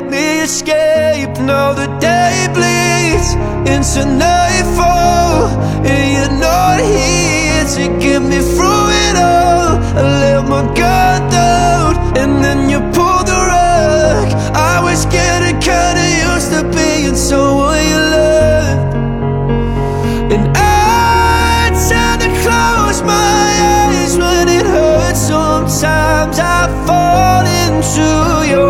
help me escape. Now the day bleeds into nightfall, and you're not here to get me through it all. I let my guard down, and then you pulled the rug. I was getting kinda used to being someone you loved, and I tend to close my eyes when it hurts. Sometimes I fall into your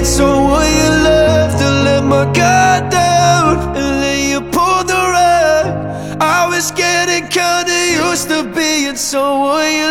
being someone you loved. To let my guard down, and then you pulled the rug. I was getting kinda used to being someone you